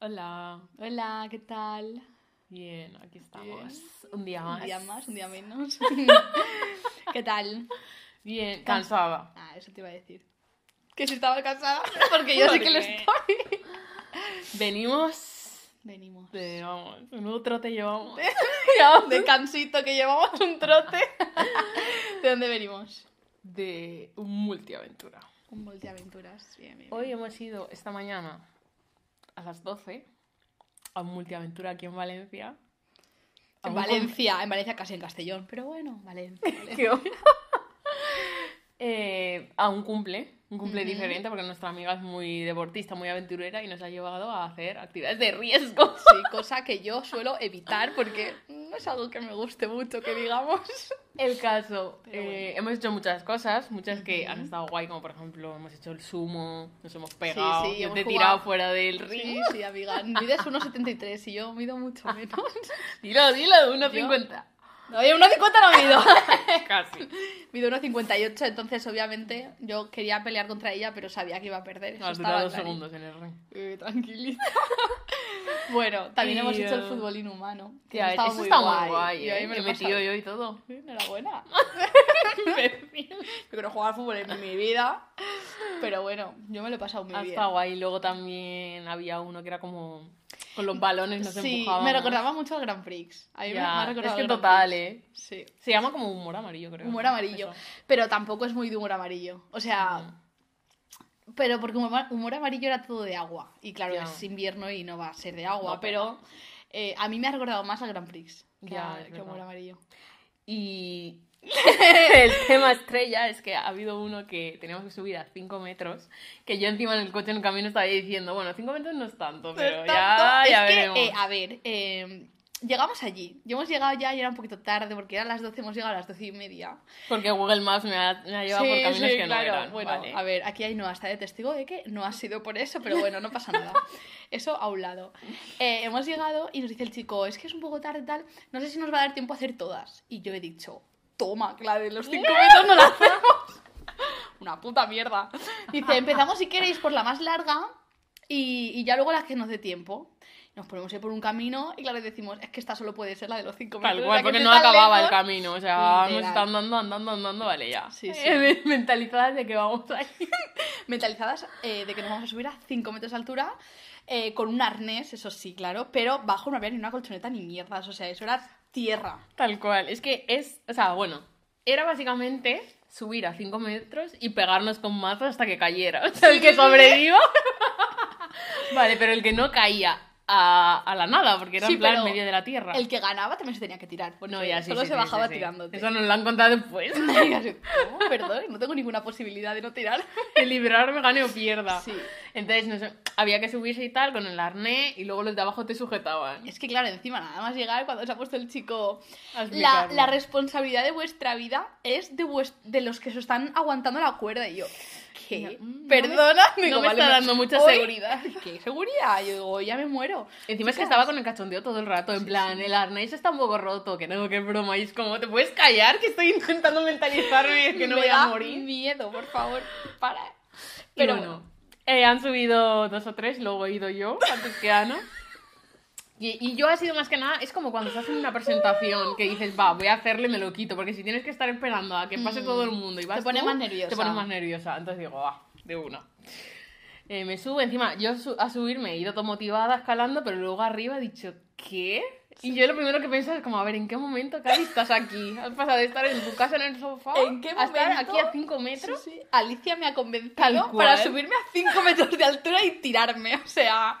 Hola. Hola, ¿qué tal? Bien, aquí estamos. Un día más. Un día más, un día menos. ¿Qué tal? Bien, cansada. Ah, eso te iba a decir. Que si estaba cansada, porque yo sí que lo estoy. Venimos Venimos. de, vamos, un nuevo trote llevamos. De cansito que llevamos un trote. ¿De dónde venimos? De un multiaventura. Un multiaventuras. Bien, bien. Hoy hemos ido esta mañana a las 12 a un multiaventura aquí en Valencia. En Valencia, en Valencia casi en Castellón, pero bueno, Valencia. Eh, a un cumple, un cumple diferente porque nuestra amiga es muy deportista, muy aventurera y nos ha llevado a hacer actividades de riesgo. Sí, cosa que yo suelo evitar porque no es algo que me guste mucho, que digamos. El caso, eh, hemos hecho muchas cosas, muchas que han estado guay, como por ejemplo hemos hecho el sumo, nos hemos pegado, sí, yo te he tirado fuera del Sí, ring. sí, amiga. Mides 1,73 y yo mido mucho menos. Dilo, dilo, 1,50. No, yo 1,50 no mido. Casi. Mido 1,58, entonces obviamente yo quería pelear contra ella, pero sabía que iba a perder. Eso Has estaba durado dos segundos en el ring. Eh, tranquilita. bueno, también Y, hemos hecho el eh, fútbol inhumano. que Tía, eso está guay. muy guay, Y ahí ¿eh? me he metido yo y todo. Enhorabuena. Yo quiero jugar al fútbol en mi vida, pero bueno, yo me lo he pasado muy Ha bien. estado guay. Luego también había uno que era como con los balones nos Sí, empujábamos. me recordaba mucho al Grand Prix. A mí me- ha es recordado que al Grand total, Prix. ¿eh? Sí. Se llama como humor amarillo, creo. Humor amarillo. Eso. Pero tampoco es muy de humor amarillo. O sea, pero porque humor, humor amarillo era todo de agua. Y claro, Ya. es invierno y no va a ser de agua. No, pero eh, a mí me ha recordado más al Grand Prix que, Ya, a- es que verdad. humor amarillo. Y el tema estrella es que ha habido uno que teníamos que subir a 5 metros, que yo encima en el coche en el camino estaba diciendo, bueno, 5 metros no es tanto, pero ya, tanto- ya es que, veremos. eh, a ver, eh, llegamos allí. Ya hemos llegado ya y era un poquito tarde porque eran las 12, hemos llegado a las 12 y media. Porque Google Maps me ha, me ha llevado por caminos que no eran. Bueno, vale. a ver, aquí hay Noah está de testigo de que no ha sido por eso, pero bueno, no pasa nada. Eso a un lado. Eh, hemos llegado y nos dice el chico, es que es un poco tarde tal, no sé si nos va a dar tiempo a hacer todas. Y yo he dicho, toma, la de los 5 metros no la hacemos. Una puta mierda. Dice, empezamos si queréis por la más larga y, y ya luego las que nos dé tiempo. Nos ponemos ahí por un camino y claro, decimos, es que esta solo puede ser la de los 5 metros. Tal cual, que porque no acababa el lejos". camino. O sea, hemos Literal. estado andando, andando, andando, vale, ya. Sí, sí. Eh, Mentalizadas de que vamos ahí. mentalizadas eh, de que nos vamos a subir a 5 metros de altura eh, con un arnés, eso sí, claro, pero bajo no había ni una colchoneta ni mierdas, o sea, eso era tierra. Tal cual. Es que es, o sea, bueno, era básicamente subir a 5 metros y pegarnos con mazos hasta que cayera. O sea, el que sobreviva. vale, pero el que no caía a, a la nada, porque era Sí, en plan medio de la tierra. El que ganaba también se tenía que tirar, porque No, ya sí, solo sí, se bajaba tirándote. Eso nos lo han contado después. ¿cómo? Perdón, no tengo ninguna posibilidad de no tirar. que librarme gane o pierda. Entonces, no sé, había que subirse y tal con el arnés y luego los de abajo te sujetaban. Es que claro, encima nada más llegar cuando se ha puesto el chico, la, la responsabilidad de vuestra vida es de, vues- de los que se están aguantando la cuerda y yo. ¿Qué? No, mm, no Perdona, me- no está dando mucha hoy- seguridad. ¿Qué seguridad? Yo digo, ya me muero. Encima es que estaba con el cachondeo todo el rato, en plan, el arnés está un poco roto, que no, que broma, y es como, ¿te puedes callar? Que estoy intentando mentalizarme y es que no me voy a morir. miedo, por favor, para. Pero Pero bueno, eh, han subido dos o tres, luego he ido yo, antes que Ana. Y, y yo ha sido más que nada, es como cuando estás en una presentación que dices, va, voy a hacerle, me lo quito, porque si tienes que estar esperando a que pase Mm. todo el mundo y vas Te pones más nerviosa. Te pones más nerviosa, entonces digo, va, de una. Eh, me subo, encima, yo a subirme he ido todo motivada, escalando, pero luego arriba he dicho, ¿qué? Y yo lo primero que pienso es como, a ver, ¿en qué momento, Cari, estás aquí? Has pasado de estar en tu casa en el sofá ¿En qué a estar aquí a 5 metros. Sí, sí. Alicia me ha convencido para subirme a 5 metros de altura y tirarme. O sea,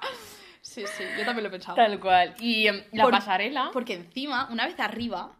sí, sí, yo también lo he pensado. Tal cual. Y em, la Por- pasarela... Porque encima, una vez arriba,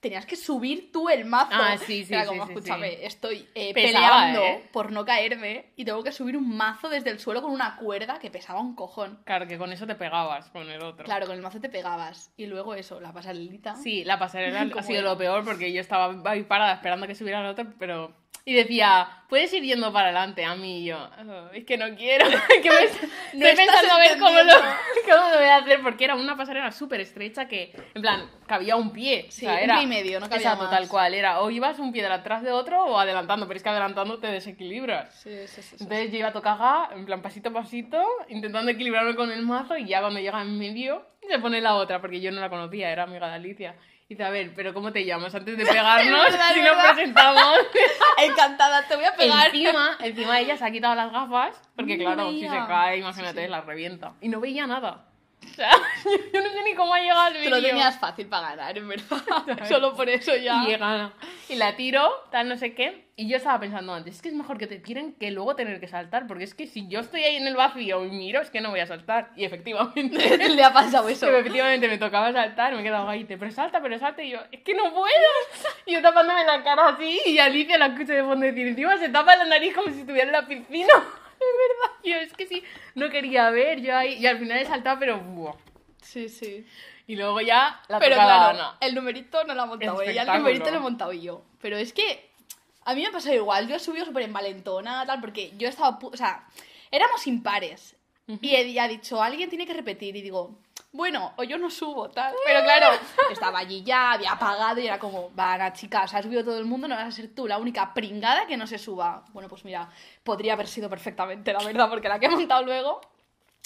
tenías que subir tú el mazo. Ah, sí, sí, Era sí, como, sí, escúchame, sí. estoy eh, Pesaba, peleando ¿eh? por no caerme y tengo que subir un mazo desde el suelo con una cuerda que pesaba un cojón. Claro, que con eso te pegabas con el otro. Claro, con el mazo te pegabas. Y luego eso, la pasarelita. Sí, la pasarela ha ¿Cómo sido era? lo peor porque yo estaba ahí parada esperando que subiera el otro, pero... Y decía, puedes ir yendo para adelante a mí y yo, "Oh, es que no quiero, que me estoy No estás pensando a ver cómo lo, cómo lo voy a hacer porque era una pasarela súper estrecha que, en plan, cabía un pie. Sí, o sea, un era, pie y medio, no cabía Exacto, más. tal cual. Era o ibas un pie detrás de otro o adelantando, pero es que adelantando te desequilibras. Sí, sí, sí. sí. Entonces yo iba a tocaga, en plan pasito a pasito, intentando equilibrarme con el mazo y ya cuando llega en medio se pone la otra, porque yo no la conocía, era amiga de Alicia. Y dice, a ver, pero ¿cómo te llamas? Antes de pegarnos, verdad, si nos presentamos. Encantada, te voy a pegar. encima, encima ella se ha quitado las gafas, porque No claro, si se cae, imagínate, Sí, sí. la revienta. Y no veía nada. O sea, yo no sé ni cómo ha llegado al Te lo vídeo. tenías fácil para ganar, en verdad. Solo por eso ya. Y llega, y la tiro, tal, no sé qué. Y yo estaba pensando antes, es que es mejor que te tiren que luego tener que saltar, porque es que si yo estoy ahí en el vacío y miro, es que no voy a saltar. Y efectivamente, Le ha pasado eso. efectivamente me tocaba saltar, me he quedado ahí, pero salta, pero salta, y yo, es que no puedo. Y yo tapándome la cara así, y Alicia la escucho de fondo decir, encima se tapa la nariz como si estuviera en la piscina. Es verdad, yo es que sí, no quería ver, yo ahí, y al final he saltado, pero buah. Sí, sí. Y luego ya la Pero claro, Ana. el numerito no lo ha montado ella, el Espectáculo. numerito lo he montado yo. Pero es que a mí me ha pasado igual, yo he subido súper envalentona, tal, porque yo he estado, pu- o sea, éramos impares. Y ella ha dicho, alguien tiene que repetir, y digo, bueno, o yo no subo, tal. Pero claro, estaba allí ya, había apagado y era como, va, chica, o sea, ha subido todo el mundo, no vas a ser tú la única pringada que no se suba. Bueno, pues mira, podría haber sido perfectamente, la verdad, porque la que he montado luego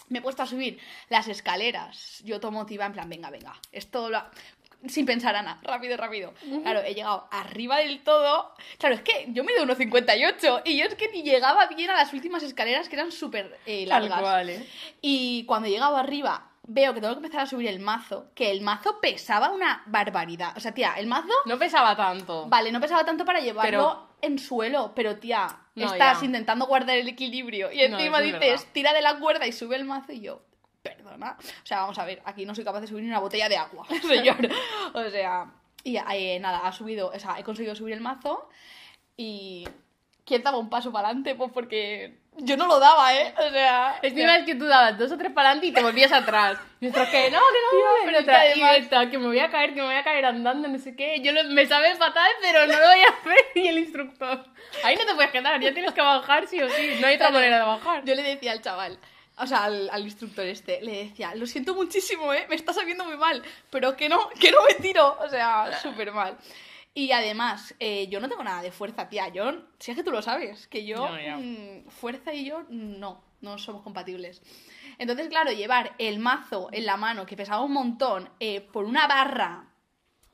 me he puesto a subir las escaleras. Yo todo motivada, en plan, venga, venga. Esto lo... Sin pensar, Ana, rápido, rápido. Claro, he llegado arriba del todo. Claro, es que yo mido 1,58 y yo es que ni llegaba bien a las últimas escaleras que eran súper eh, Tal largas. cual, ¿eh? Y cuando he llegado arriba, veo que tengo que empezar a subir el mazo, que el mazo pesaba una barbaridad. O sea, tía, el mazo, No pesaba tanto. vale, no pesaba tanto para llevarlo Pero- en suelo, pero tía, No, estás ya. intentando guardar el equilibrio y encima dices, verdad. tira de la cuerda y sube el mazo y yo, perdona. O sea, vamos a ver, aquí no soy capaz de subir ni una botella de agua, señor. O sea, y eh, nada, ha subido, o sea, he conseguido subir el mazo y... ¿Quién daba un paso para adelante? Pues porque yo no lo daba, ¿eh? O sea... Encima es que tú dabas dos o tres para adelante y te volvías atrás. Y nosotros, que no, que no, pero otra, y esta, que me voy a caer, que me voy a caer andando, no sé qué. Yo lo- me sabe fatal, pero no lo voy a hacer. Y el instructor, ahí no te puedes quedar, ya tienes que bajar sí o sí. No hay otra manera de bajar. Yo le decía al chaval, o sea, al, al instructor este, le decía, lo siento muchísimo, ¿eh? Me está sabiendo muy mal, pero que no, que no me tiro. O sea, súper mal. Y además, eh, yo no tengo nada de fuerza, tía. Yo, si es que tú lo sabes, que yo, No, ya. mm, fuerza y yo, no, no somos compatibles. Entonces, claro, llevar el mazo en la mano, que pesaba un montón, eh, por una barra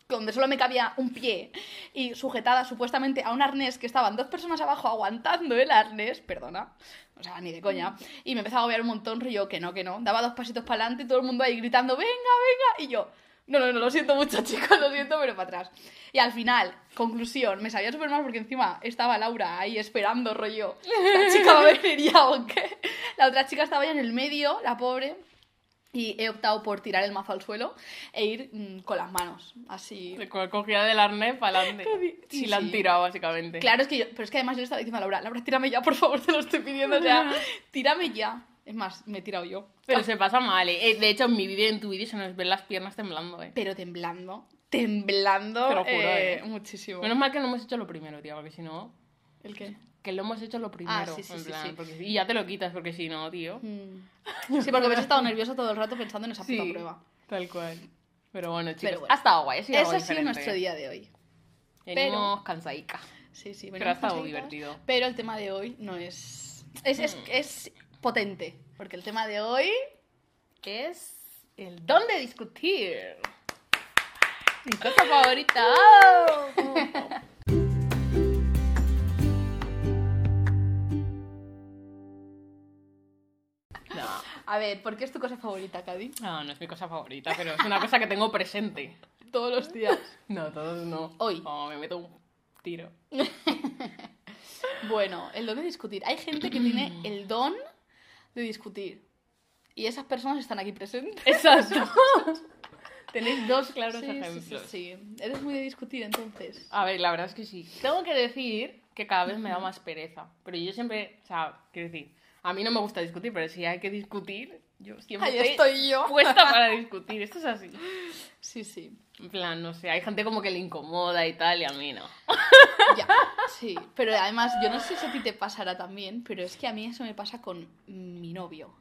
donde solo me cabía un pie y sujetada supuestamente a un arnés que estaban dos personas abajo aguantando el arnés, perdona, o sea, ni de coña, y me empezaba a agobiar un montón, rollo que no, que no, daba dos pasitos para adelante y todo el mundo ahí gritando, venga, venga, y yo, no, no, no, lo siento mucho chicos, lo siento, pero para atrás. Y al final, conclusión, me sabía súper mal porque encima estaba Laura ahí esperando, rollo, la chica va a venir ya o qué. La otra chica estaba ya en el medio, la pobre, y he optado por tirar el mazo al suelo e ir mm, con las manos, así. Co- Cogida del arnés para adelante. Sí, Si la han sí. tirado, básicamente. Claro, es que yo, pero es que además yo estaba diciendo a Laura, Laura, tírame ya, por favor, te lo estoy pidiendo, o sea, tírame ya. Es más, me he tirado yo. Pero se pasa mal, ¿eh? Eh, De hecho, en mi vídeo, en tu vídeo, se nos ven las piernas temblando, ¿eh? Pero temblando, temblando Te lo juro, eh, eh. muchísimo. Menos mal que no hemos hecho lo primero, tío, porque si no... ¿El qué? Que lo hemos hecho lo primero, Ah, sí, sí, en sí, plan, sí. porque- y ya te lo quitas, porque si no, tío... Mm. Sí, porque habéis estado nervioso todo el rato pensando en esa puta Sí, prueba. tal cual. Pero bueno, chicos, Pero bueno. ha estado guay, ha sido Ese algo ha sido diferente. nuestro día de hoy. Venimos cansadica. Sí, sí, Pero venimos ha estado divertido. Pero el tema de hoy no es... Es, es, es potente, porque el tema de hoy... Es el don de discutir. Mi cosa favorita. A ver, ¿por qué es tu cosa favorita, Cadi? no, no es mi cosa favorita, pero es una cosa que tengo presente. Todos los días. No, todos no. Hoy. Oh, me meto un tiro. Bueno, el don de discutir. Hay gente que tiene el don de discutir. Y esas personas están aquí presentes. Exacto. Tenéis dos claros Sí, sí, ejemplos. sí, sí. Eres muy de discutir, entonces. A ver, la verdad es que sí. Tengo que decir que cada vez me da más pereza. Pero yo siempre, o sea, quiero decir, a mí no me gusta discutir, pero si hay que discutir, yo siempre Ahí estoy yo. puesta para discutir. Esto es así. Sí, sí. En plan, no sé, hay gente como que le incomoda y tal, y a mí no. Ya, sí. Pero además, yo no sé si a ti te pasará también, pero es que a mí eso me pasa con mi novio.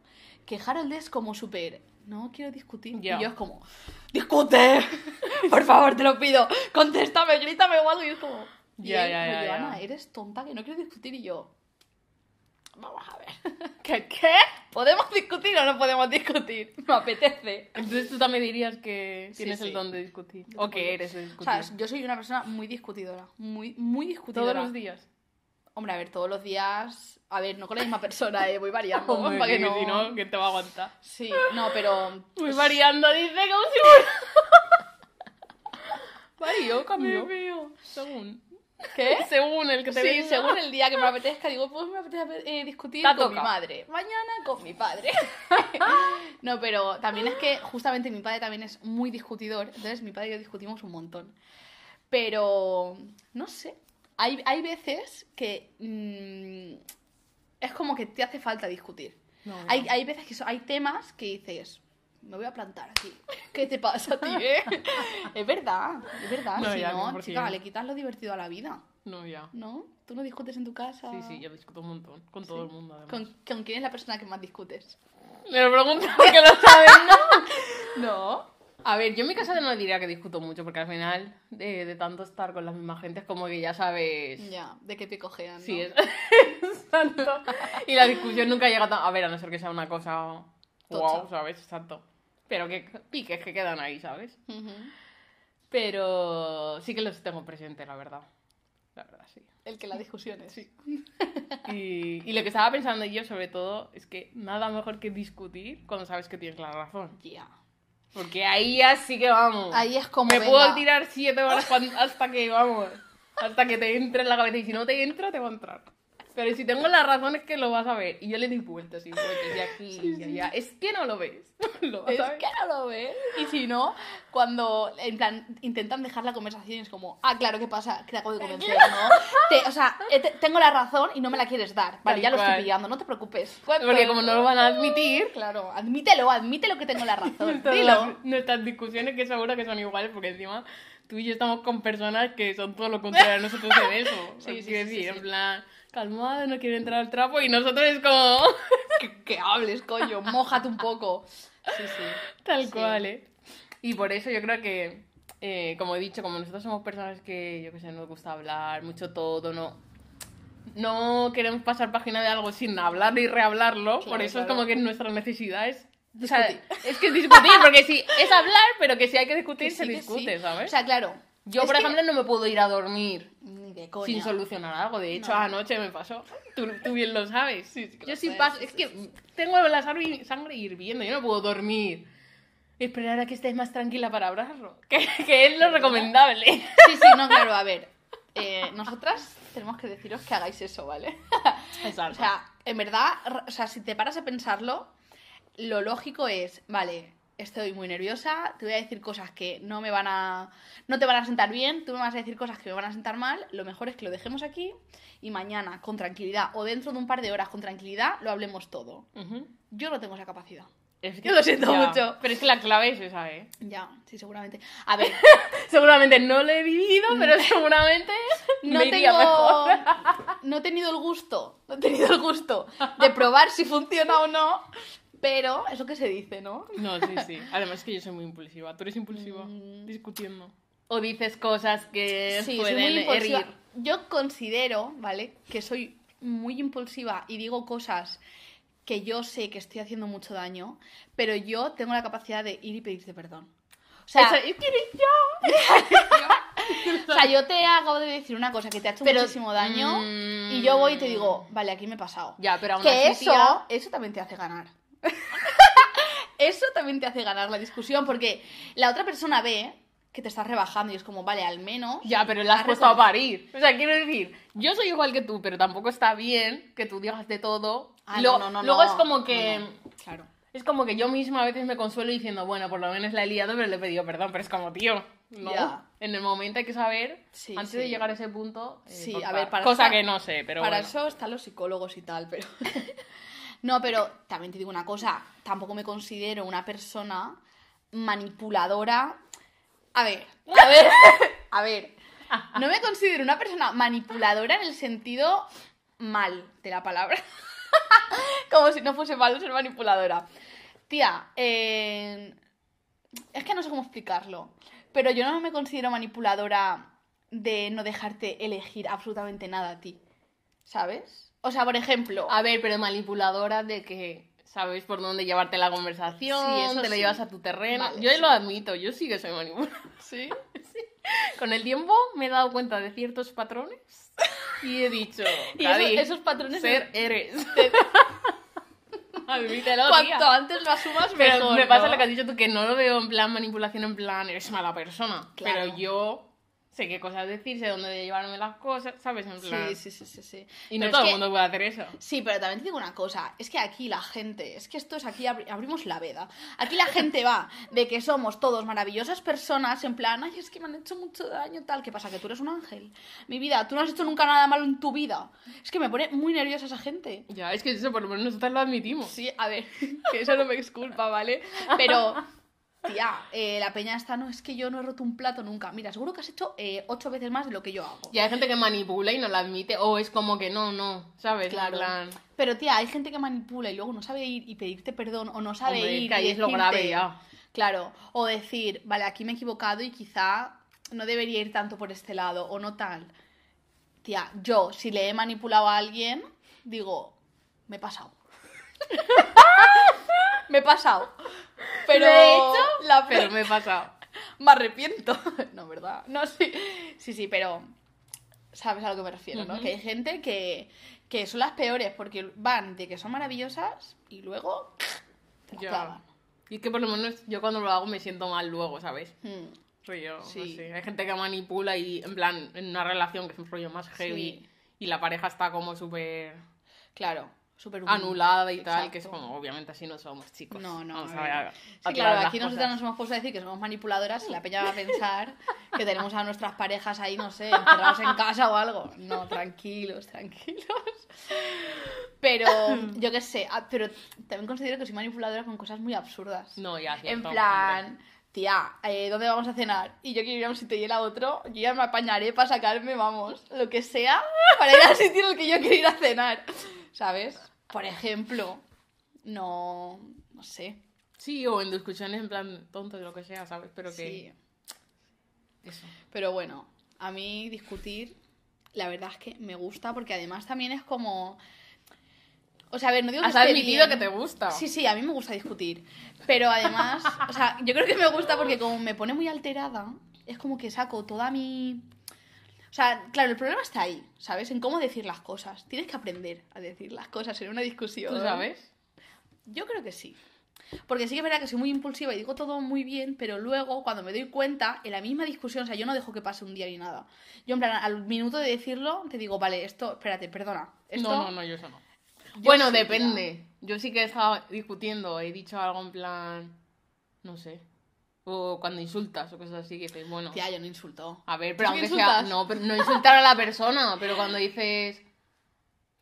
que Harold es como súper, no quiero discutir. Ya. Y yo es como, discute, por favor, te lo pido, contéstame, grítame o algo. Y es como, Ya, ya, ya. Joana, eres tonta, que no quiero discutir. Y yo, vamos a ver, ¿Qué? ¿Qué? ¿podemos discutir o no podemos discutir? Me apetece. Entonces tú también dirías que tienes sí. el don de discutir. Yo O que eres de O discutir. sea, yo soy una persona muy discutidora, muy, muy discutidora. Todos los días. Hombre, a ver, todos los días, a ver, no con la misma persona, eh, voy variando, Hombre, para que que no... Si no, ¿quién te va a aguantar? Sí, no, pero... Voy variando, dice, como si fuera... Varío, cambio. Según. ¿Qué? Según el que te Sí, según el día que me apetezca, digo, pues me apetece eh, discutir con toca. mi madre. Mañana con mi padre. no, pero también es que justamente mi padre también es muy discutidor. Entonces mi padre y yo discutimos un montón. Pero, no sé. Hay, hay veces que mm, es como que te hace falta discutir. No, no. Hay, hay veces que so- hay temas que dices, me voy a plantar aquí. ¿Qué te pasa a ti, eh? es verdad, es verdad. No, si ya, no, 100%. chica, le quitas lo divertido a la vida. No, ya. ¿No? ¿Tú no discutes en tu casa? Sí, sí, yo discuto un montón. Con todo el mundo, además. ¿Con, con quién es la persona que más discutes? Me lo pregunto porque lo sabes, ¿no? No. A ver, yo en mi casa no diría que discuto mucho, porque al final, de, de tanto estar con la misma gente, es como que ya sabes... Ya, de qué picojean, ¿no? Sí, es... Exacto. Y la discusión nunca llega tan... A ver, a no ser que sea una cosa... Wow, ¿sabes? Exacto. Pero que piques que quedan ahí, ¿sabes? Ujú. Pero sí que los tengo presentes, la verdad. La verdad, sí. El que la discusión es. Sí. Y, y lo que estaba pensando yo, sobre todo, es que nada mejor que discutir cuando sabes que tienes la razón. Ya. Porque ahí ya sí que vamos. Ahí es como, Me venga. puedo tirar siete horas hasta que, vamos, hasta que te entre en la cabeza. Y si no te entra, te va a entrar. Pero si tengo la razón es que lo vas a ver. Y yo le di vueltas y vueltas y aquí y allá. Es que no lo ves. Lo vas Es a ver. que no lo ves. Y si no, cuando en plan, intentan dejar la conversación es como, ah, claro, ¿qué pasa? Que te acabo de convencer, ¿no? Te- o sea, eh, te- tengo la razón y no me la quieres dar. Vale, Tal ya lo estoy pillando, no te preocupes. Porque como no lo van a admitir, Claro, admítelo, admítelo que tengo la razón. Dilo. nuestras discusiones que seguro que son iguales, porque encima tú y yo estamos con personas que son todo lo contrario a nosotros en eso. Sí, sí, sí, decir, sí, en sí. plan, calmado, no quiere entrar al trapo, y nosotros es como... que, que hables, coño, mójate un poco. Sí, sí. Tal Sí. cual, ¿eh? Y por eso yo creo que, eh, como he dicho, como nosotros somos personas que, yo qué sé, nos gusta hablar mucho todo, no... No queremos pasar página de algo sin hablar ni rehablarlo, por Claro, eso es como que nuestra necesidad es... o sea, Discutir. es que es discutir, porque sí, es hablar, pero que si hay que discutir, Que se sí, discute, sí. ¿sabes? O sea, claro. yo, por que- ejemplo, no me puedo ir a dormir de coña. sin solucionar algo. De hecho, No. anoche me pasó. Tú, tú bien lo sabes. Sí, yo lo sí paso. sí, es que tengo la sangre, hirviendo. Yo no puedo dormir. Esperar a que estés más tranquila para hablarlo. Que, que es lo recomendable. Sí, sí, no, claro, a ver. eh, nosotras tenemos que deciros que hagáis eso, ¿vale? Exacto. O sea, en verdad, o sea, si te paras a pensarlo, lo lógico es, vale, estoy muy nerviosa, te voy a decir cosas que no me van a no te van a sentar bien, tú me vas a decir cosas que me van a sentar mal, lo mejor es que lo dejemos aquí y mañana con tranquilidad o dentro de un par de horas con tranquilidad lo hablemos todo. Ujú. Yo no tengo esa capacidad. Es Yo lo siento ya. mucho. Pero es que la clave es esa, ¿eh? Ya, sí, seguramente. A ver, Seguramente no lo he vivido, pero seguramente no me iría tengo mejor. no he tenido el gusto, no he tenido el gusto de probar si funciona o no, pero es lo que se dice, ¿no? No, sí, sí. Además es que yo soy muy impulsiva. ¿Tú eres impulsiva? Mm. Discutiendo. O dices cosas que Sí, soy pueden muy impulsiva. herir. Yo considero, ¿vale? Que soy muy impulsiva y digo cosas que yo sé que estoy haciendo mucho daño, pero yo tengo la capacidad de ir y pedirte perdón. O sea, Esa- es que eres yo. o sea, yo te acabo de decir una cosa que te ha hecho Pero- muchísimo daño Mm. y yo voy y te digo, vale, aquí me he pasado. Ya, pero aún que así, eso, tía, eso también te hace ganar. eso también te hace ganar la discusión porque la otra persona ve que te estás rebajando y es como, vale, al menos... Ya, pero la has puesto a parir. O sea, quiero decir, yo soy igual que tú, pero tampoco está bien que tú digas de todo. Ah, Lo- no, no, no, luego no. es como que. Claro. Es como que yo misma a veces me consuelo diciendo, bueno, por lo menos la he liado, pero le he pedido perdón. Pero es como, tío, no. En el momento hay que saber, Sí, antes sí. de llegar a ese punto. eh, Sí, a ver, para Cosa que no sé, pero. Para bueno. eso están los psicólogos y tal, pero... no, pero también te digo una cosa, tampoco me considero una persona manipuladora. A ver, a ver, a ver. No me considero una persona manipuladora en el sentido mal de la palabra. Como si no fuese malo ser manipuladora. Tía, eh, es que no sé cómo explicarlo. Pero yo no me considero manipuladora de no dejarte elegir absolutamente nada a ti. ¿Sabes? O sea, por ejemplo. A ver, pero manipuladora de que sabes por dónde llevarte la conversación, Sí, eso te lo sí. llevas a tu terreno. Vale, yo sí. lo admito, yo sí que soy manipuladora. ¿Sí? Con el tiempo me he dado cuenta de ciertos patrones y he dicho, Y esos, esos patrones. ser eres. Admítelo, tía. Cuanto antes lo asumas, Pero mejor. me pasa lo que has dicho tú, que no lo veo en plan manipulación, en plan eres mala persona. Claro. Pero yo sé qué cosas decir, sé dónde llevarme las cosas, ¿sabes? En plan... Sí, sí, sí, sí, sí. Y no Pero todo es el que- mundo puede hacer eso. Sí, pero también te digo una cosa, es que aquí la gente, es que esto es aquí, abri- abrimos la veda. Aquí la gente va de que somos todos maravillosas personas, en plan, ay, es que me han hecho mucho daño, tal. ¿Qué pasa? Que tú eres un ángel. Mi vida, tú no has hecho nunca nada malo en tu vida. Es que me pone muy nerviosa esa gente. Ya, es que eso por lo menos nosotros lo admitimos. Sí, a ver, que eso no me exculpa, ¿vale? Pero, tía, eh, la peña esta no, es que yo no he roto un plato nunca. Mira, seguro que has hecho eh, ocho veces más de lo que yo hago. Y hay gente que manipula y no lo admite, o es como que no, no, ¿sabes? Claro. Plan, Pero, tía, hay gente que manipula y luego no sabe ir y pedirte perdón o no sabe hombre, ir. que ahí y es lo grave ya. Claro, o decir, vale, aquí me he equivocado y quizá no debería ir tanto por este lado o no tal. Tía, yo, si le he manipulado a alguien, digo, me he pasado. me he pasado. Pero, De hecho, la Pero me he pasado. me arrepiento. no, ¿verdad? No, sí. Sí, sí, pero sabes a lo que me refiero, ¿no? Que hay gente que, que son las peores porque van de que son maravillosas y luego te clavan. Y es que por lo menos yo cuando lo hago me siento mal luego, ¿sabes? Hmm. Soy yo, Sí. no sé. Hay gente que manipula y, en plan, en una relación que es un rollo más heavy Sí. y la pareja está como súper Claro, súper anulada y tal, que es Exacto. como, obviamente así no somos chicos. No, no. Vamos a a ver. ver, a- Sí, claro, aquí nosotras nos hemos puesto a decir que somos manipuladoras y la peña va a pensar que tenemos a nuestras parejas ahí, no sé, encerrados en casa o algo. No, tranquilos, tranquilos. Pero, yo qué sé, ah, pero también considero que soy manipuladora con cosas muy absurdas. No, ya, en cierto, plan, tía, eh, ¿dónde vamos a cenar? Y yo quiero ir a un sitio y él a otro, yo ya me apañaré para sacarme, vamos, lo que sea, para ir al sitio en el que yo quiero ir a cenar. ¿Sabes? Por ejemplo, no, no sé. Sí, o en discusiones en plan tontas, lo que sea, ¿sabes? Pero que... Sí. Eso. Pero bueno, a mí discutir, la verdad es que me gusta porque además también es como... O sea, a ver, no digo que Has admitido bien. que te gusta. Sí, sí, a mí me gusta discutir. Pero además, o sea, yo creo que me gusta porque como me pone muy alterada, es como que saco toda mi... O sea, claro, el problema está ahí, ¿sabes? En cómo decir las cosas. Tienes que aprender a decir las cosas en una discusión. ¿Tú sabes? Yo creo que sí. Porque sí que es verdad que soy muy impulsiva y digo todo muy bien, pero luego cuando me doy cuenta, en la misma discusión, o sea, yo no dejo que pase un día ni nada. Yo en plan, al minuto de decirlo, te digo, vale, esto, espérate, perdona. Esto, No, no, no, yo eso no. Yo bueno, sí, depende. Yo sí que he estado discutiendo, he dicho algo en plan... No sé. O cuando insultas o cosas así, que dices, bueno... Tía, yo no insulto. A ver, pero ¿Tú sí aunque que sea... No, pero no insultar a la persona, pero cuando dices...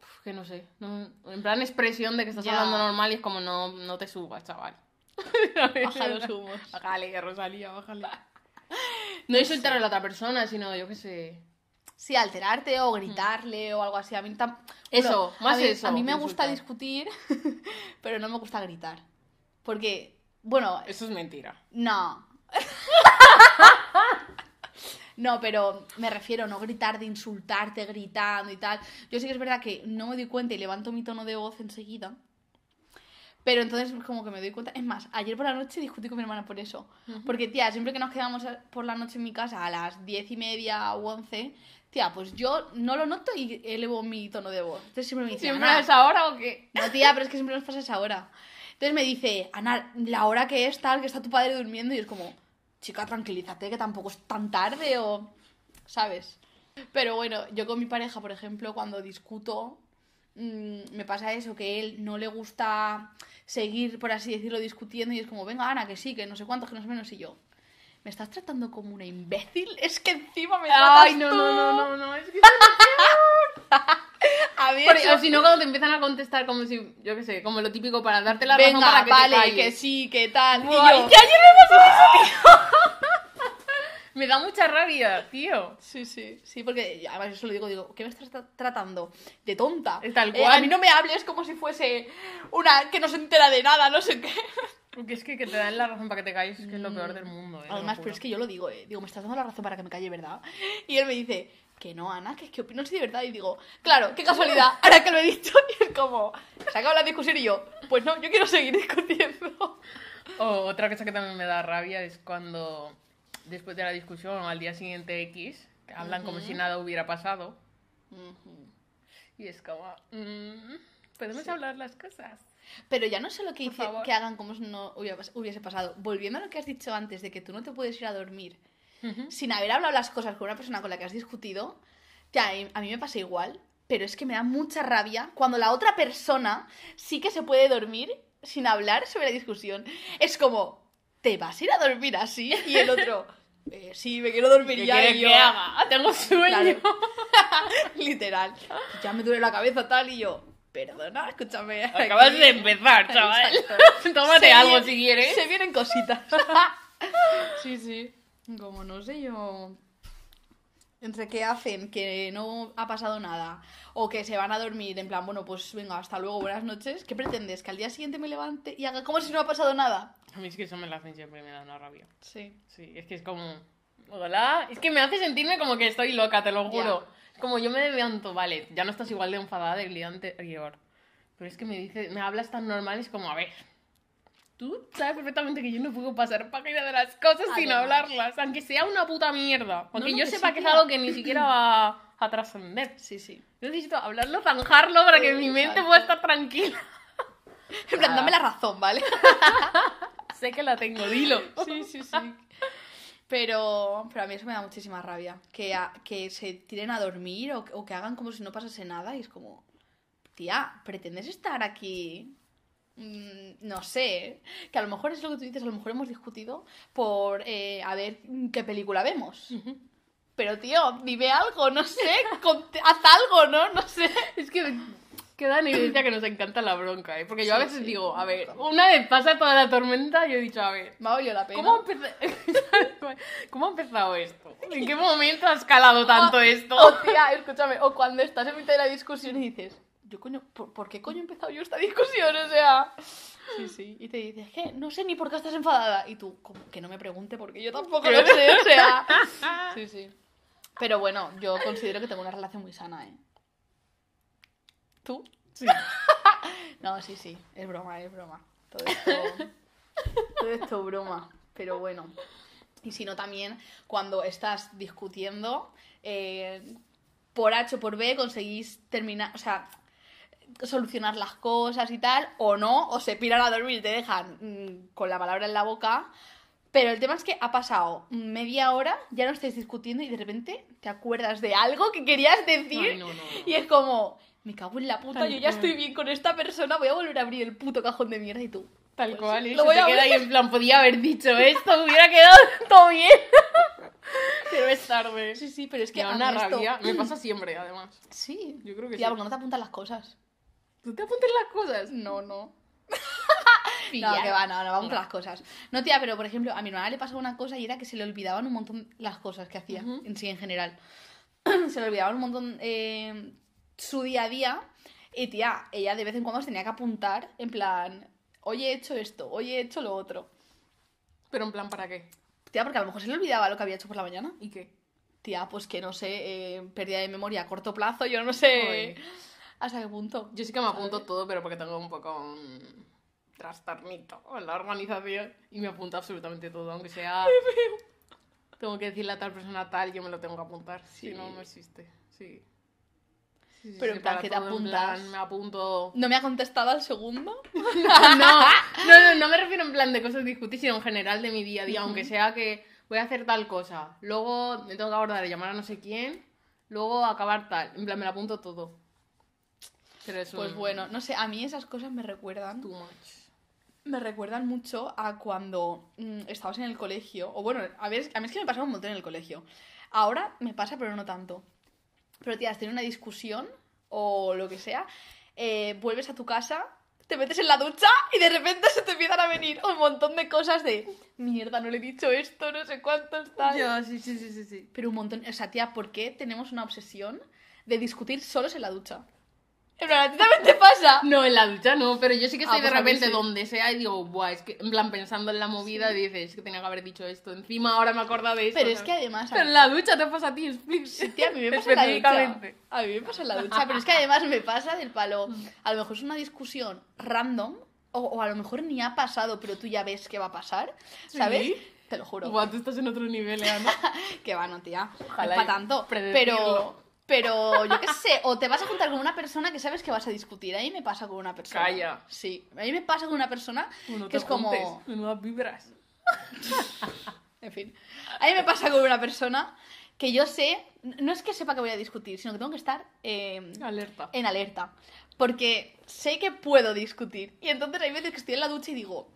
uf, Que no sé. no- en plan expresión de que estás Ya. hablando normal y es como no, no te subas, chaval. Baja los humos. Bájale, Rosalía, bájale. No insultar a la otra persona, sino yo qué sé. Sí, alterarte o gritarle o algo así. A mí tam- Eso, Bueno, más a mí, eso A mí me gusta discutir, pero no me gusta gritar. Porque, bueno, Eso es mentira. no. No, pero me refiero no gritar de insultarte gritando y tal. Yo sí que es verdad que no me doy cuenta y levanto mi tono de voz enseguida. Pero entonces como que me doy cuenta. Es más, ayer por la noche discutí con mi hermana por eso. Porque, tía, siempre que nos quedamos a- por la noche en mi casa a las diez y media u once, tía, pues yo no lo noto y elevo mi tono de voz. Entonces siempre me dice, ¿Siempre "Ana, a esa hora o qué? no, tía, pero es que siempre nos pasa esa hora. Entonces me dice, Ana, la hora que es tal, que está tu padre durmiendo, y es como, chica, tranquilízate, que tampoco es tan tarde, o. ¿Sabes? Pero bueno, yo con mi pareja, por ejemplo, cuando discuto, mm, me pasa eso, que él no le gusta seguir, por así decirlo, discutiendo, y es como, venga, Ana, que sí, que no sé cuántos, que no sé menos, y yo. ¿Me estás tratando como una imbécil? Es que encima me tratas Ay, no, tú". no, no, no, no, es que... Porque- eso- o si no, cuando te empiezan a contestar como si, yo qué sé, como lo típico para darte la razón Venga, para que vale, te calles. que sí, que tal. Y yo, que ayer me pasó eso, tío. Me da mucha rabia, tío. Sí, sí, sí, porque además eso lo digo, digo, ¿qué me estás tra- tratando? De tonta. Tal Eh, cual. a mí no me hables como si fuese una que no se entera de nada, no sé qué. Porque es que que te dan la razón para que te calles es que es lo peor del mundo. ¿eh? Además, pero es que yo lo digo, eh, digo, me estás dando la razón para que me calle, ¿verdad? Y él me dice, que no, Ana, que es que opino así de verdad. Y digo, claro, qué casualidad, ahora que lo he dicho. Y es como, se acaba la discusión y yo, pues no, yo quiero seguir discutiendo. O otra cosa que también me da rabia es cuando después de la discusión o al día siguiente X, hablan como si nada hubiera pasado. Y es como, mm, podemos hablar las cosas. Pero ya no sé lo que, hice- que hagan como si no hubiese pasado. Volviendo a lo que has dicho antes de que tú no te puedes ir a dormir sin haber hablado las cosas con una persona con la que has discutido, ya, a mí me pasa igual, pero es que me da mucha rabia cuando la otra persona sí que se puede dormir sin hablar sobre la discusión. Es como, ¿te vas a ir a dormir así? Y el otro, "Eh, sí, me quiero dormir ¿Qué ya. Y yo, que haga? Tengo sueño. Claro. Literal. Ya me duele la cabeza tal y yo, perdona, escúchame. Acabas aquí". de empezar, chaval. Tómate Se algo vi- si quieres. Se vienen cositas. sí, sí. Como no sé yo. Entre qué hacen, que no ha pasado nada, o que se van a dormir en plan, bueno, pues venga, hasta luego, buenas noches. ¿Qué pretendes? ¿Que al día siguiente me levante y haga como si no ha pasado nada? A mí es que eso me lo hacen siempre me da una rabia. Sí. Sí, es que es como. Hola. Es que me hace sentirme como que estoy loca, te lo juro. Es como yo me levanto, vale, ya no estás igual de enfadada del día anterior. Pero es que me dice, me hablas tan normal, es como, a ver. Tú sabes perfectamente que yo no puedo pasar página de las cosas sin hablarlas, aunque sea una puta mierda. Aunque no, yo que sepa sí, que es algo que ni siquiera va a trascender. Sí, sí. Yo necesito hablarlo, zanjarlo para que mi mente pueda estar tranquila. En plan, dame la razón, ¿vale? sé que la tengo, dilo. Sí, sí, sí. Pero, pero a mí eso me da muchísima rabia. Que, a- que se tiren a dormir o, o que hagan como si no pasase nada y es como, tía, ¿pretendes estar aquí? Mm, no sé. Que a lo mejor es lo que tú dices, a lo mejor hemos discutido por eh, a ver qué película vemos. Pero, tío, dime algo, no sé, haz algo, ¿no? No sé. Es que queda en evidencia que nos encanta la bronca, ¿eh? Porque yo a Sí, veces sí. digo, a ver, una vez pasa toda la tormenta, yo he dicho, a ver, Me ha la pena. ¿cómo ha, empezado... ¿cómo ha empezado esto? ¿En qué momento ha escalado tanto esto? O tía, escúchame, o cuando estás en mitad de la discusión y dices, yo coño, ¿por, por qué coño he empezado yo esta discusión? O sea, sí, sí. Y te dices, que no sé ni por qué estás enfadada. Y tú, como que no me pregunte porque yo tampoco lo sé, o sea. Sí, sí. Pero bueno, yo considero que tengo una relación muy sana, ¿eh? ¿Tú? Sí. No, sí, sí, es broma, es broma. Todo esto, todo esto es broma, pero bueno. Y si no, también cuando estás discutiendo, eh, por H o por B conseguís terminar, o sea, solucionar las cosas y tal, o no, o se piran a dormir y te dejan mm, con la palabra en la boca. Pero el tema es que ha pasado media hora, ya no estáis discutiendo y de repente te acuerdas de algo que querías decir Ay, no, no, no. y es como, me cago en la puta, Tal yo ya cual. estoy bien con esta persona, voy a volver a abrir el puto cajón de mierda y tú. Tal Pues cual, y lo se voy te a queda ahí en plan, podía haber dicho esto, hubiera quedado todo bien. Pero es tarde. Sí, sí, pero es que Que a una esto- rabia. Me pasa siempre, además. Sí, Yo creo que Tía, sí. porque no te apuntan las cosas. ¿Tú te apuntas las cosas? No, no. No, que va, no, no vamos con las cosas. No, tía, pero por ejemplo, a mi hermana le pasaba una cosa y era que se le olvidaban un montón las cosas que hacía en sí en general. se le olvidaban un montón eh, su día a día. Y tía, ella de vez en cuando se tenía que apuntar en plan, hoy he hecho esto, hoy he hecho lo otro. Pero en plan, ¿para qué? Tía, porque a lo mejor se le olvidaba lo que había hecho por la mañana. ¿Y qué? Tía, pues que no sé, eh, pérdida de memoria a corto plazo, yo no sé. Hasta qué punto. Yo sí que me apunto ¿Sabes? todo, pero porque tengo un poco un trastornito en la organización y me apunto absolutamente todo, aunque sea... Tengo que decirle a tal persona tal, yo me lo tengo que apuntar. Si Sí. no, no existe. Sí. Sí, Pero en plan, que te apuntas. plan, me apunto... ¿No me ha contestado al segundo? No, no, no, no me refiero en plan de cosas discutir, sino en general de mi día a día, aunque sea que voy a hacer tal cosa, luego me tengo que acordar de llamar a no sé quién, luego acabar tal, en plan me lo apunto todo. Pero es Pues un- bueno, no sé, a mí esas cosas me recuerdan. Too much. Me recuerdan mucho a cuando mm, estabas en el colegio. O bueno, a ver, a mí es que me pasaba un montón en el colegio. Ahora me pasa, pero no tanto. Pero tía, has tenido una discusión o lo que sea, eh, vuelves a tu casa, te metes en la ducha y de repente se te empiezan a venir un montón de cosas de mierda, no le he dicho esto, no sé cuánto está. Yo, sí, sí, sí, sí, sí. Pero un montón, o sea, tía, ¿por qué tenemos una obsesión de discutir solos en la ducha? En plan, ¿a ti también te pasa? No, en la ducha no, pero yo sí que Ah, estoy de pues a mí repente sí. donde sea y digo, buah, es que, en plan, pensando en la movida, dices, es que tenía que haber dicho esto. Encima ahora me he acordado de esto. Pero es ¿sabes? que además... Pero en la ducha te pasa a ti, tía, a mí me pasa en la ducha. Específicamente. A mí me pasa en la ducha, pero es que además me pasa del palo. A lo mejor es una discusión random, o, o a lo mejor ni ha pasado, pero tú ya ves que va a pasar, ¿sabes? ¿Sí? Te lo juro. Buah, tú estás en otro nivel, ¿eh, Ana. Que va, no, tía. Ojalá no y para tanto. predecirlo. Pero, yo qué sé, o te vas a juntar con una persona que sabes que vas a discutir. A mí me pasa con una persona. Calla. Sí, a mí me pasa con una persona Bueno, que es como... juntes, Menudas vibras. En fin. A mí me pasa con una persona que yo sé, no es que sepa que voy a discutir, sino que tengo que estar eh, Alerta. en alerta. Porque sé que puedo discutir. Y entonces hay veces que estoy en la ducha y digo,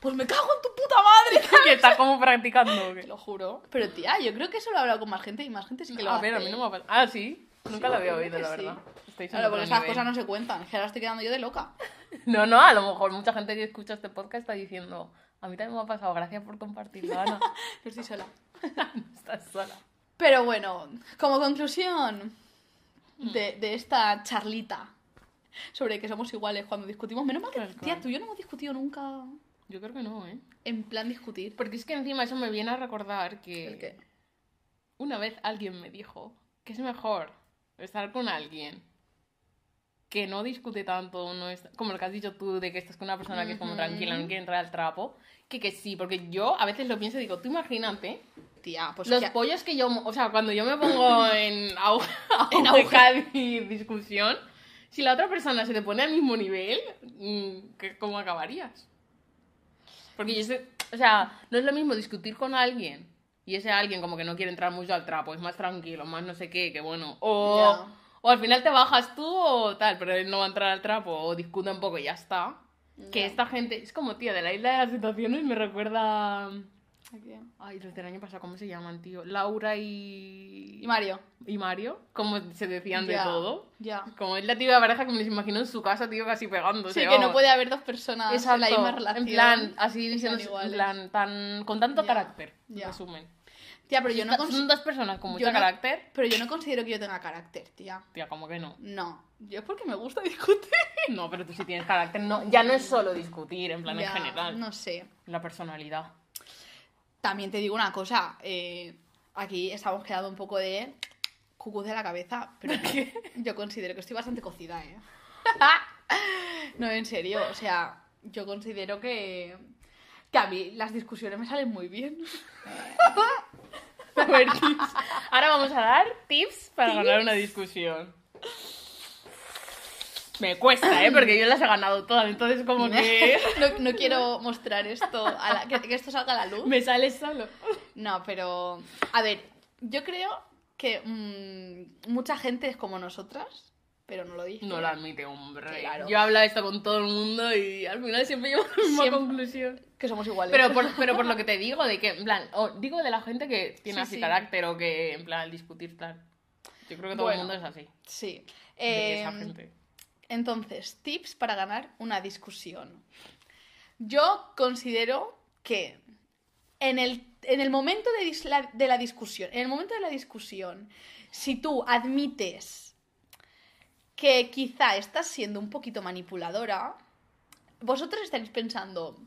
pues me cago en tu puta madre. que está como practicando. Te lo juro. Pero tía, yo creo que eso lo he hablado con más gente y más gente sí que lo a hace. ver, a mí no me ha pasado. Ah, sí. Nunca lo había oído, la verdad. En Claro, porque esas cosas no se cuentan. Que ahora estoy quedando yo de loca. No, no, a lo mejor mucha gente que escucha este podcast está diciendo, a mí también me ha pasado, gracias por compartirlo, Ana. No estoy sola. no estás sola. Pero bueno, como conclusión de, de esta charlita sobre que somos iguales cuando discutimos, menos mal que, Tal cual. tía, tú y yo no hemos discutido nunca Yo creo que no, ¿eh? en plan discutir. Porque es que encima eso me viene a recordar que ¿El qué? una vez alguien me dijo que es mejor estar con alguien que no discute tanto, no es como lo que has dicho tú de que estás con una persona que es como tranquila, no quiere entrar al trapo, que que sí, porque yo a veces lo pienso y digo, tú imagínate Tía, pues los pollos que yo, o sea, cuando yo me pongo en auge, En auge y discusión, si la otra persona se te pone al mismo nivel, mm, ¿qué- ¿cómo acabarías? Porque yo sé, o sea, no es lo mismo discutir con alguien y ese alguien como que no quiere entrar mucho al trapo, es más tranquilo, más no sé qué, que bueno, o, Ya. o al final te bajas tú o tal, pero él no va a entrar al trapo o discute un poco y ya está. Que Ya. esta gente, es como, tío, de la isla de las situaciones me recuerda... Ay, los del año pasado, ¿cómo se llaman, tío? Laura y... Y Mario. y Mario, como se decían de todo. Ya. Como es la típica pareja que me los imagino en su casa, tío, casi pegándose. Sí, que no puede haber dos personas Exacto. en la misma relación. En plan, así diciendo, en plan, tan, con tanto Ya, carácter, ya. resumen. Tía, pero yo no, Son dos personas con mucho no- carácter. pero yo no considero que yo tenga carácter, tía. Tía, como que no. No. Yo es porque me gusta discutir. No, pero tú sí tienes carácter. No, ya no es solo discutir, en plan, en general. No sé. La personalidad. También te digo una cosa. eh, aquí estamos quedando un poco de cucú de la cabeza, pero yo considero que estoy bastante cocida, ¿eh? no, en serio. O sea, yo considero que, que a mí las discusiones me salen muy bien. A ver, tips. Ahora vamos a dar tips para ganar una discusión. Me cuesta, ¿eh? Porque yo las he ganado todas, entonces como que No, no quiero mostrar esto, a la- que, que esto salga a la luz. me sale solo. No, pero. A ver, yo creo que mm, mucha gente es como nosotras, pero no lo dice. No lo admite, hombre. Claro. Yo hablo esto con todo el mundo y al final siempre llego a la misma conclusión. Que somos iguales. Pero por, pero por lo que te digo, de que, en plan, o digo de la gente que tiene Sí, así sí. carácter o que, en plan, al discutir, tal. Yo creo que todo Bueno. el mundo es así. Sí. De esa Em, gente. Entonces, tips para ganar una discusión. Yo considero que en el, en el momento de, dis- la, de la discusión, en el momento de la discusión, si tú admites que quizá estás siendo un poquito manipuladora, vosotros estaréis pensando,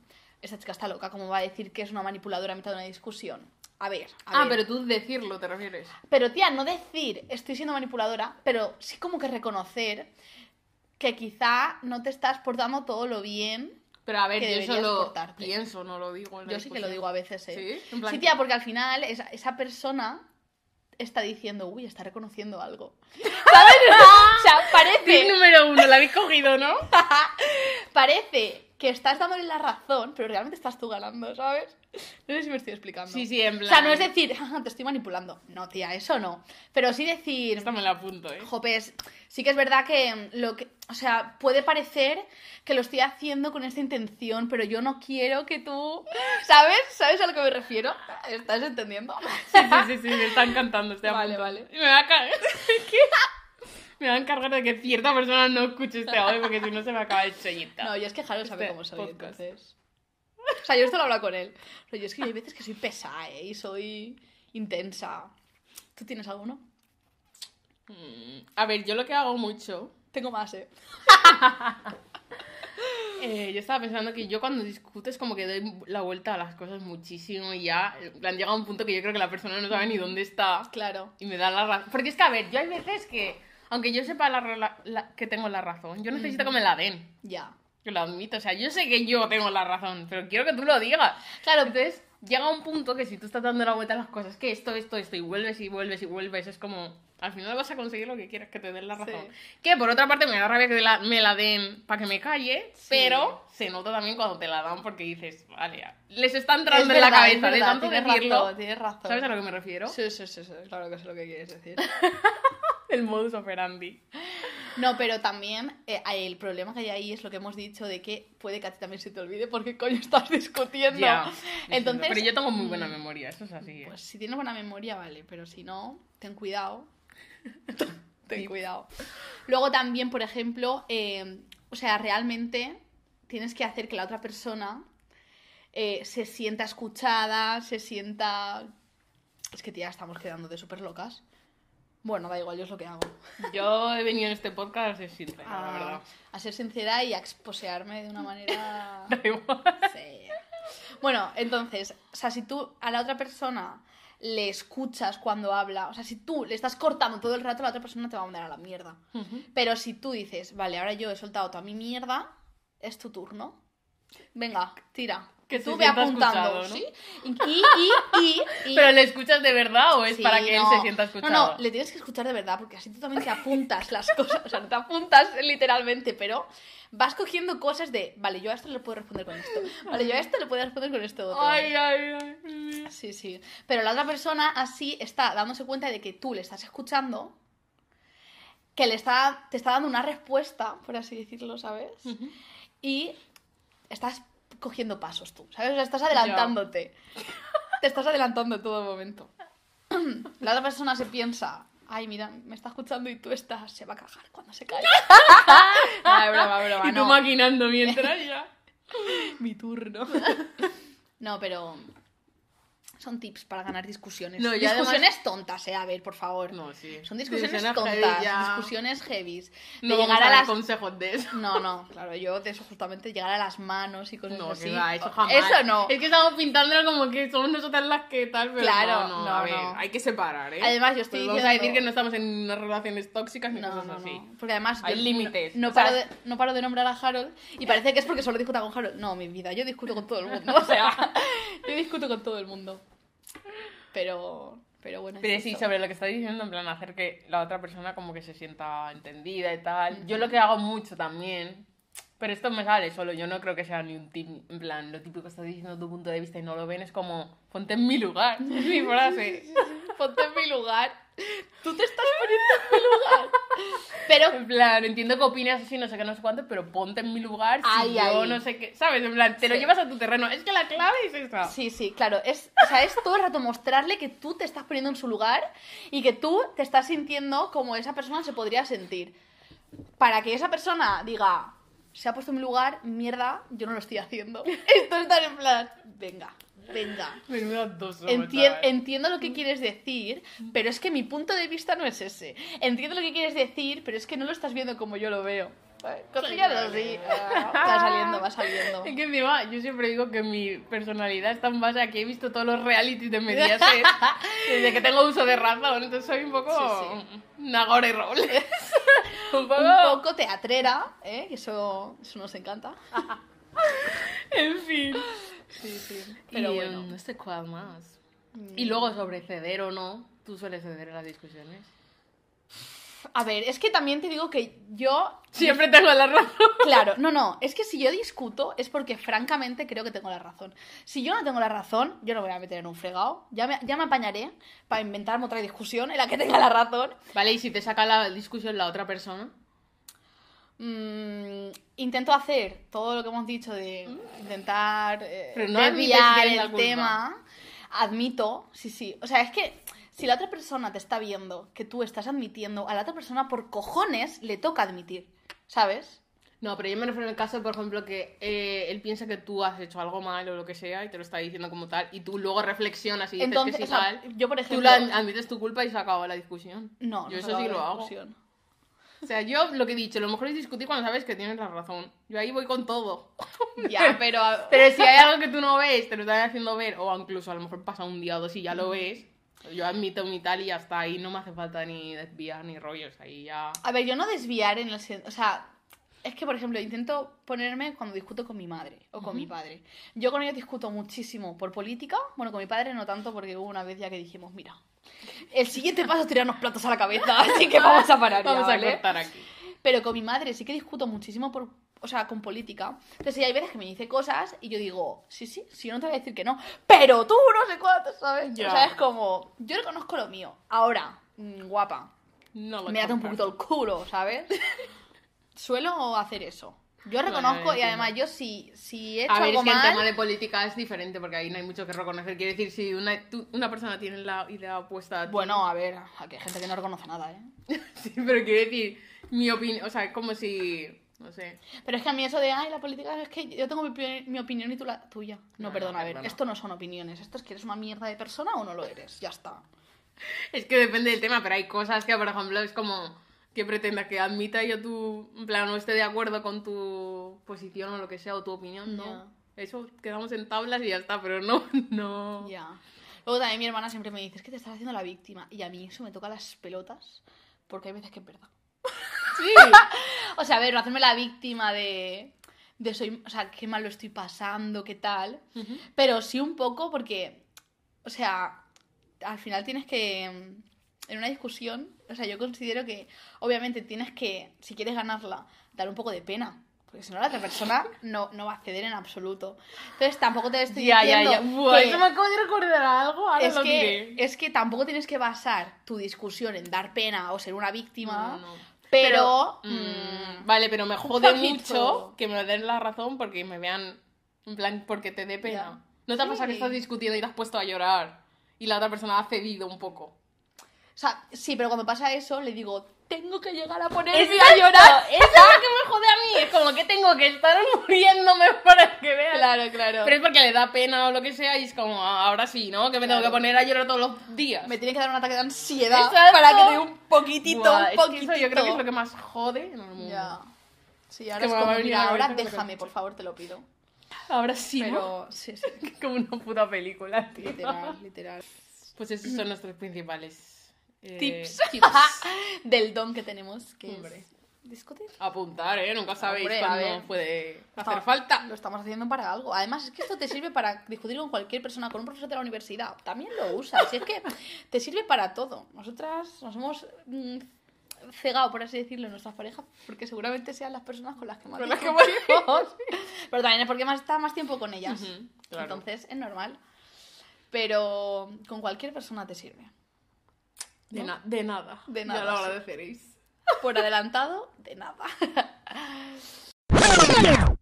esta chica está loca, ¿cómo va a decir que es una manipuladora a mitad de una discusión? A ver, a Ah, ver. pero tú decirlo, ¿te refieres? Pero tía, no decir estoy siendo manipuladora, pero sí como que reconocer que quizá no te estás portando todo lo bien. Pero a ver, Que yo solo portarte. pienso, no lo digo. en Yo sí que lo digo a veces, ¿eh? ¿Sí? Sí, tía, porque al final esa, esa persona está diciendo, uy, está reconociendo algo. ¿Sabes? o sea, Tip parece, número uno, la habéis cogido, ¿no? parece que estás dándole la razón, pero realmente estás tú ganando, ¿sabes? No sé si me estoy explicando. Sí, sí, en O plan. sea, no es decir, "Ah, te estoy manipulando. No, tía, eso no. Pero sí decir, Esta me la apunto, ¿eh? Jopes, sí que es verdad que lo que, o sea, puede parecer que lo estoy haciendo con esta intención, pero yo no quiero que tú, ¿sabes? ¿Sabes a lo que me refiero? ¿Estás entendiendo? Sí, sí, sí, sí, me está encantando este Vale, apunto. vale. Y me va a caer. Me va a encargar de que cierta persona no escuche este audio porque si no se me acaba el chollita. No, yo es que Harold sabe Este cómo soy, podcast. entonces. O sea, yo esto lo hablo con él. Pero yo es que hay veces que soy pesada, ¿eh? Y soy intensa. ¿Tú tienes alguno? Mm, A ver, yo lo que hago mucho Tengo más, ¿eh? Eh, yo estaba pensando que yo cuando discuto es como que doy la vuelta a las cosas muchísimo y ya, en plan, llega un punto que yo creo que la persona no sabe ni dónde está Claro. y me da la razón. Porque es que, a ver, yo hay veces que, aunque yo sepa la la- que tengo la razón, yo necesito que me la den. Ya. Que lo admito, o sea, yo sé que yo tengo la razón, pero quiero que tú lo digas. Claro. Entonces, llega un punto que si tú estás dando la vuelta a las cosas, que esto, esto, esto, y vuelves y vuelves y vuelves, es como, al final vas a conseguir lo que quieres, que te den la razón. Sí. Que por otra parte me da rabia que la- me la den para que me calle, Sí. pero se nota también cuando te la dan porque dices, vale, les está entrando Es en la cabeza es de tanto tienes decirlo. razón, tienes razón. ¿Sabes a lo que me refiero? Sí, sí, sí, sí, claro que sé lo que quieres decir. El modus operandi. No, pero también eh, el problema que hay ahí es lo que hemos dicho de que puede que a ti también se te olvide porque coño estás discutiendo. Ya, Entonces, pero yo tengo muy buena mm, memoria, eso es así. ¿eh? Pues si tienes buena memoria, vale, pero si no, ten cuidado. ten cuidado. Luego también, por ejemplo, eh, o sea, realmente tienes que hacer que la otra persona eh, se sienta escuchada, se sienta... Es que tía, estamos quedando de súper locas. Bueno, da igual, yo es lo que hago. Yo he venido en este podcast a ser sincera, la verdad. a ser sincera y a exposearme de una manera... Da igual. Sí. Bueno, entonces, o sea, si tú a la otra persona le escuchas cuando habla, o sea, si tú le estás cortando todo el rato, la otra persona te va a mandar a la mierda. Pero si tú dices, vale, ahora yo he soltado toda mi mierda, es tu turno. Venga, tira. Que tú ve apuntando, escuchado, ¿no? ¿sí? Y, y, y, ¿Pero le escuchas de verdad o es Sí, para que no. él se sienta escuchado? No, no, le tienes que escuchar de verdad, porque así tú también te apuntas las cosas. O sea, no te apuntas literalmente, pero vas cogiendo cosas de, vale, yo a esto le puedo responder con esto. Vale, yo a esto le puedo responder con esto otro. Ay, ay, ay. Sí, sí. Pero la otra persona así está dándose cuenta de que tú le estás escuchando, que le está, te está dando una respuesta, por así decirlo, ¿sabes? Y estás cogiendo pasos tú, ¿sabes? O sea, estás adelantándote. Te estás adelantando en todo momento. La otra persona se piensa, ay, mira, me está escuchando y tú estás, se va a cagar cuando se cae. no, es broma, broma, Y tú no. maquinando mientras ya. Mi turno. No, pero son tips para ganar discusiones. No, discusiones tontas, eh, a ver, por favor. No, sí. Son discusiones tontas, heavy ya. discusiones heavies. De No llegar a las consejos de eso. No, no, claro, yo de eso justamente llegar a las manos y cosas No, así. va, eso jamás. Eso no. Es que estamos pintándolo como que somos nosotras las que tal, pero Claro, no, no, no, a ver, no. hay que separar, ¿eh? Además, yo estoy Pues vamos a decir diciendo- que no estamos en unas relaciones tóxicas ni No, cosas no, así. no. Porque además Hay límites. No, O sea, paro de, no paro de nombrar a Harold y parece que es porque solo discuta con Harold. No, mi vida, yo discuto con todo el mundo. O sea, yo discuto con todo el mundo. Pero, pero bueno. es Pero sí, eso. sobre lo que está diciendo, en plan, hacer que la otra persona como que se sienta entendida y tal. Yo lo que hago mucho también, pero esto me sale solo, yo no creo que sea ni un tip, en plan, lo típico que estás diciendo tu punto de vista y no lo ven, es como, ponte en mi lugar, es mi frase. Ponte en mi lugar. Tú te estás poniendo en mi lugar. Pero En plan, entiendo que opinas así, no sé qué, no sé cuánto, pero ponte en mi lugar si Ay, yo no sé qué, ¿sabes? En plan, te lo Sí. llevas a tu terreno. Es que la clave es esa. Sí, sí, claro. Es, o sea, es todo el rato mostrarle que tú te estás poniendo en su lugar y que tú te estás sintiendo como esa persona se podría sentir. Para que esa persona diga, se ha puesto en mi lugar, mierda, yo no lo estoy haciendo. Esto está en plan, venga, venga. Somos, Enti- entiendo lo que quieres decir, pero es que mi punto de vista no es ese. Entiendo lo que quieres decir, pero es que no lo estás viendo como yo lo veo. Cosillas así. Va saliendo, va saliendo. Es que encima yo siempre digo que mi personalidad está en base a que he visto todos los realities de Mediaset desde que tengo uso de razón, entonces soy un poco Nagore Robles. Un poco... un poco teatrera, ¿eh? que eso, eso nos encanta. En fin. Sí, sí. Pero Pero bueno, bueno. no sé cuál más. Y luego sobre ceder o no, tú sueles ceder en las discusiones. A ver, es que también te digo que yo. Siempre tengo la razón. Claro, no, no. Es que si yo discuto es porque francamente creo que tengo la razón. Si yo no tengo la razón, yo no me voy a meter en un fregado. Ya me, ya me apañaré para inventarme otra discusión en la que tenga la razón. Vale, y si te saca la discusión la otra persona. Mm, intento hacer todo lo que hemos dicho de intentar eh, Pero no desviar el tema. Admito, sí, sí. O sea, es que si la otra persona te está viendo que tú estás admitiendo, a la otra persona por cojones le toca admitir, ¿sabes? No, pero yo me refiero en el caso, por ejemplo, que eh, él piensa que tú has hecho algo mal o lo que sea y te lo está diciendo como tal, y tú luego reflexionas y dices Entonces, que sí o sea, tal, yo por tú ejemplo... la- admites tu culpa y se acaba la discusión. No, yo no eso sí lo hago. discusión. O sea, yo lo que he dicho, lo mejor es discutir cuando sabes que tienes la razón. Yo ahí voy con todo. Ya, pero... Pero si hay algo que tú no ves, te lo están haciendo ver, o incluso a lo mejor pasa un día o dos y ya lo ves, yo admito mi tal y ya está. Ahí no me hace falta ni desviar ni rollos. Ahí ya. A ver, yo no desviar en el sen- O sea, es que, por ejemplo, intento ponerme cuando discuto con mi madre o con mi padre. Yo con ellos discuto muchísimo por política. Bueno, con mi padre no tanto porque hubo una vez ya que dijimos, mira, el siguiente paso es tirarnos platos a la cabeza, así que vamos a parar ya, Vamos a cortar aquí. Pero con mi madre sí que discuto muchísimo por... O sea, con política. Entonces, sí, hay veces que me dice cosas y yo digo, sí, sí, sí, yo no te voy a decir que no. Pero tú no sé cuánto, ¿sabes? Ya. O sea, es como, yo reconozco lo mío. Ahora, mm, guapa, No lo me date un poquito el culo, ¿sabes? Suelo hacer eso. Yo reconozco y además yo si, si he hecho A ver, algo es que mal... el tema de política es diferente porque ahí no hay mucho que reconocer. Quiere decir, si una, tú- una persona tiene la idea opuesta a ti- Bueno, a ver, aquí hay gente que no reconoce nada, ¿eh? Sí, pero quiere decir, mi opinión, o sea, es como si, no sé. Pero es que a mí eso de, ay, la política es que yo tengo mi, opi- mi opinión y tú la tuya. No, No, perdona, no, a ver, esto no son opiniones. Esto es que eres una mierda de persona o no lo eres. Ya está. Es que depende del tema, pero hay cosas que, por ejemplo, es como que pretenda que admita yo tu, en plan, no esté de acuerdo con tu posición o lo que sea, o tu opinión, no. Eso, quedamos en tablas y ya está, pero no, no. Ya. Luego también mi hermana siempre me dice, es que te estás haciendo la víctima. Y a mí eso me toca las pelotas porque hay veces que es verdad. Sí. O sea, a ver, no hacerme la víctima de, de soy, o sea, qué mal lo estoy pasando, qué tal. Ujú. Pero sí un poco porque, o sea, al final tienes que, en una discusión, o sea, yo considero que obviamente tienes que, si quieres ganarla, dar un poco de pena. Porque si no, la otra persona no, no va a ceder en absoluto. Entonces tampoco te estoy Ya, ya, diciendo ya. Buah, que- eso me acabo de recordar algo, ahora es lo que, diré. es que tampoco tienes que basar tu discusión en dar pena o ser una víctima, No, no, no. Pero... mm, mm, vale, pero me jode mucho que me den la razón porque me vean, en plan, porque te dé pena. Ya. ¿No te ha Sí. pasado que estás discutiendo y te has puesto a llorar? Y la otra persona ha cedido un poco. O sea, sí, pero cuando pasa eso, le digo, tengo que llegar a ponerme a llorar. Eso es lo que me jode a mí. Es como que tengo que estar muriéndome para que vean. Claro, claro. Pero es porque le da pena o lo que sea y es como, ah, ahora sí, ¿no? Que me tengo que poner a llorar todos los días. Me tiene que dar un ataque de ansiedad Exacto. para que dé un poquitito, Buah, un es que poquitito. eso yo creo que es lo que más jode en el mundo. Ya. Sí, que ahora es como, mira, la ahora que déjame, por favor, te lo pido. Ahora sí, ¿no? Pero, sí, sí, como una puta película, tío. literal, literal. Pues esos son nuestros principales eh, Tips. tips. Del don que tenemos, que Hombre. es discutir. Apuntar, ¿eh? Nunca sabéis Hombre, cuándo puede hacer falta. Lo estamos haciendo para algo. Además, es que esto te sirve para discutir con cualquier persona, con un profesor de la universidad. También lo usas. Y es que te sirve para todo. Nosotras nos hemos mm, cegado, por así decirlo, en nuestras parejas, porque seguramente sean las personas con las que más Con las que. Pero también es porque más está más tiempo con ellas. Claro. Entonces, es normal. Pero con cualquier persona te sirve. De, na- de nada. De Ya nada, lo sí. agradeceréis. Por adelantado, de nada.